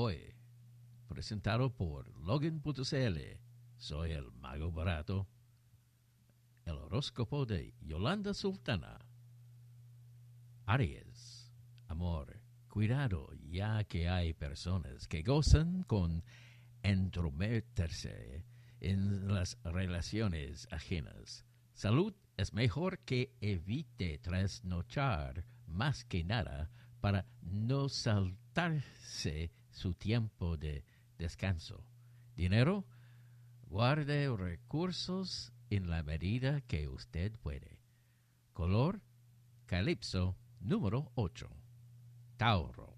Hoy, presentado por Login.cl, soy el mago barato. El horóscopo de Yolanda Sultana. Aries, amor, cuidado, ya que hay personas que gozan con entrometerse en las relaciones ajenas. Salud es mejor que evite trasnochar más que nada para no saltarse su tiempo de descanso. Dinero, guarde recursos en la medida que usted puede. Color, calipso, número 8. Tauro,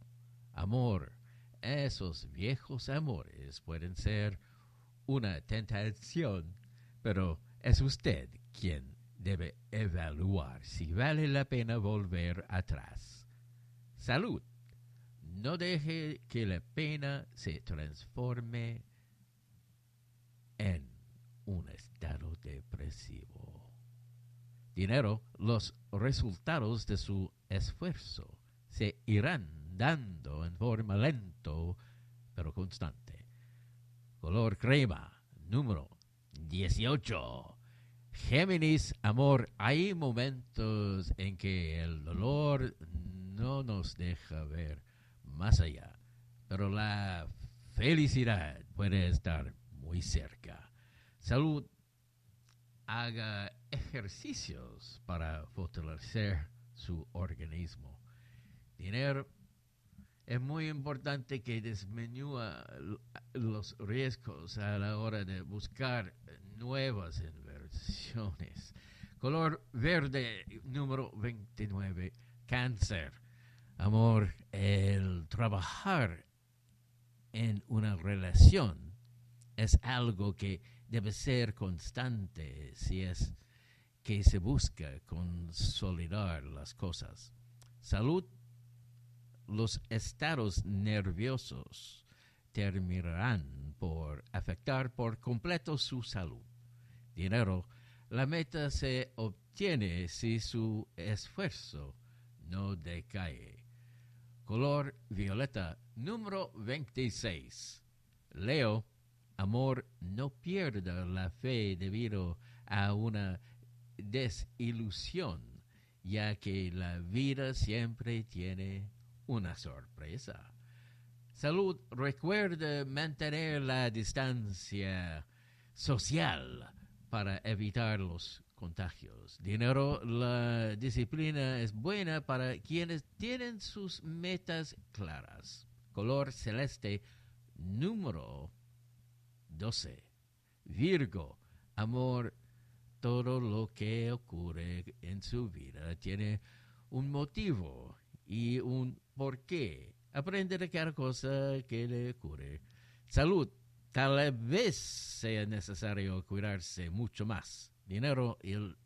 amor. Esos viejos amores pueden ser una tentación, pero es usted quien debe evaluar si vale la pena volver atrás. Salud. No deje que la pena se transforme en un estado depresivo. Dinero, los resultados de su esfuerzo se irán dando en forma lento pero constante. Color crema, número 18. Géminis, amor, hay momentos en que el dolor no nos deja ver más allá, pero la felicidad puede estar muy cerca. Salud, haga ejercicios para fortalecer su organismo. Dinero, es muy importante que disminuya los riesgos a la hora de buscar nuevas inversiones. Color verde número 29, cáncer. Amor, el trabajar en una relación es algo que debe ser constante si es que se busca consolidar las cosas. Salud, los estados nerviosos terminarán por afectar por completo su salud. Dinero, la meta se obtiene si su esfuerzo no decae. Color violeta número 26. Leo, amor, no pierda la fe debido a una desilusión, ya que la vida siempre tiene una sorpresa. Salud, recuerde mantener la distancia social para evitar los contagios. Dinero, la disciplina es buena para quienes tienen sus metas claras. Color celeste, número 12. Virgo, amor, todo lo que ocurre en su vida tiene un motivo y un porqué. Aprende de cada cosa que le ocurre. Salud, tal vez sea necesario cuidarse mucho más. Dinero y el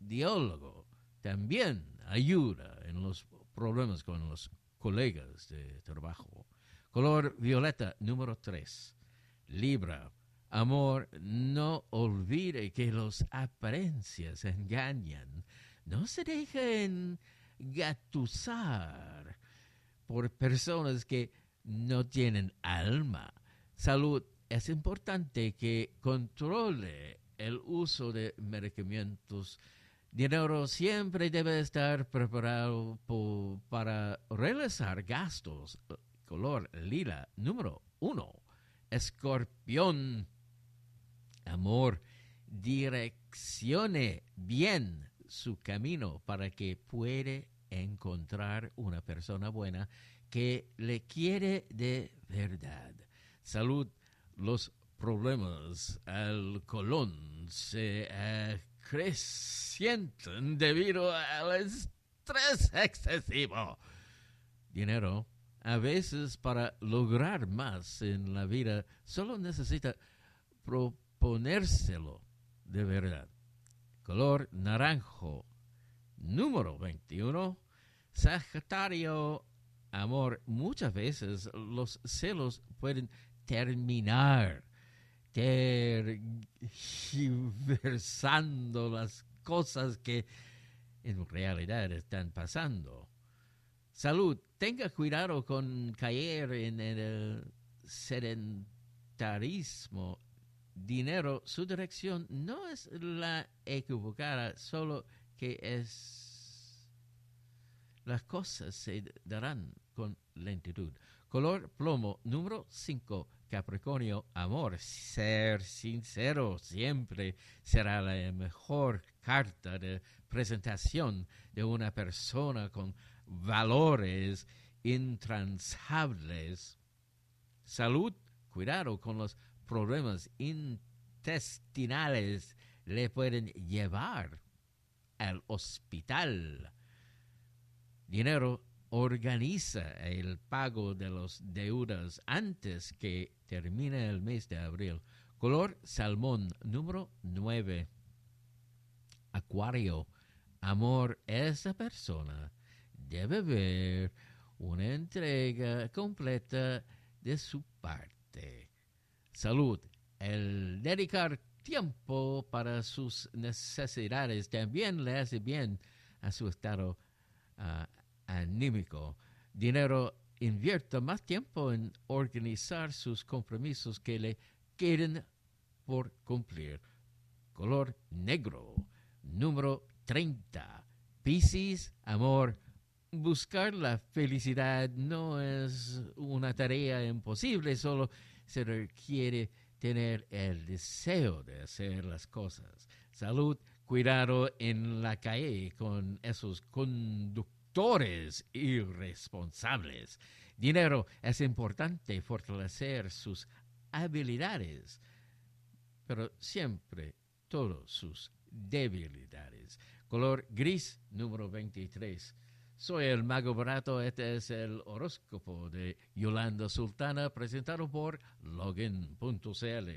diálogo también ayuda en los problemas con los colegas de trabajo. Color violeta número 3. Libra. Amor, no olvide que las apariencias engañan. No se dejen gatusar por personas que no tienen alma. Salud, es importante que controle el uso de medicamentos. Dinero siempre debe estar preparado para realizar gastos. Color lila número uno. Escorpión. Amor, direccione bien su camino para que puede encontrar una persona buena que le quiere de verdad. Salud, los problemas al colon se acrecientan debido al estrés excesivo. Dinero, a veces para lograr más en la vida, solo necesita proponérselo de verdad. Color naranjo, número 21. Sagitario, amor, muchas veces los celos pueden terminar tergiversando las cosas que en realidad están pasando. Salud, tenga cuidado con caer en el sedentarismo. Dinero, su dirección no es la equivocada, solo que es las cosas se darán con lentitud. Color plomo número 5 Capricornio, amor, ser sincero siempre será la mejor carta de presentación de una persona con valores intransables. Salud, cuidado con los problemas intestinales, le pueden llevar al hospital. Dinero, organiza el pago de los deudas antes que termine el mes de abril. Color salmón número 9. Acuario. Amor, esa persona debe ver una entrega completa de su parte. Salud. El dedicar tiempo para sus necesidades también le hace bien a su estado uh, anímico. Dinero invierta más tiempo en organizar sus compromisos que le queden por cumplir. Color negro, número 30. Piscis, amor. Buscar la felicidad no es una tarea imposible, solo se requiere tener el deseo de hacer las cosas. Salud, cuidado en la calle con esos conductores irresponsables. Dinero es importante fortalecer sus habilidades, pero siempre todos sus debilidades. Color gris número 23. Soy el Mago Barato, este es el horóscopo de Yolanda Sultana presentado por login.cl.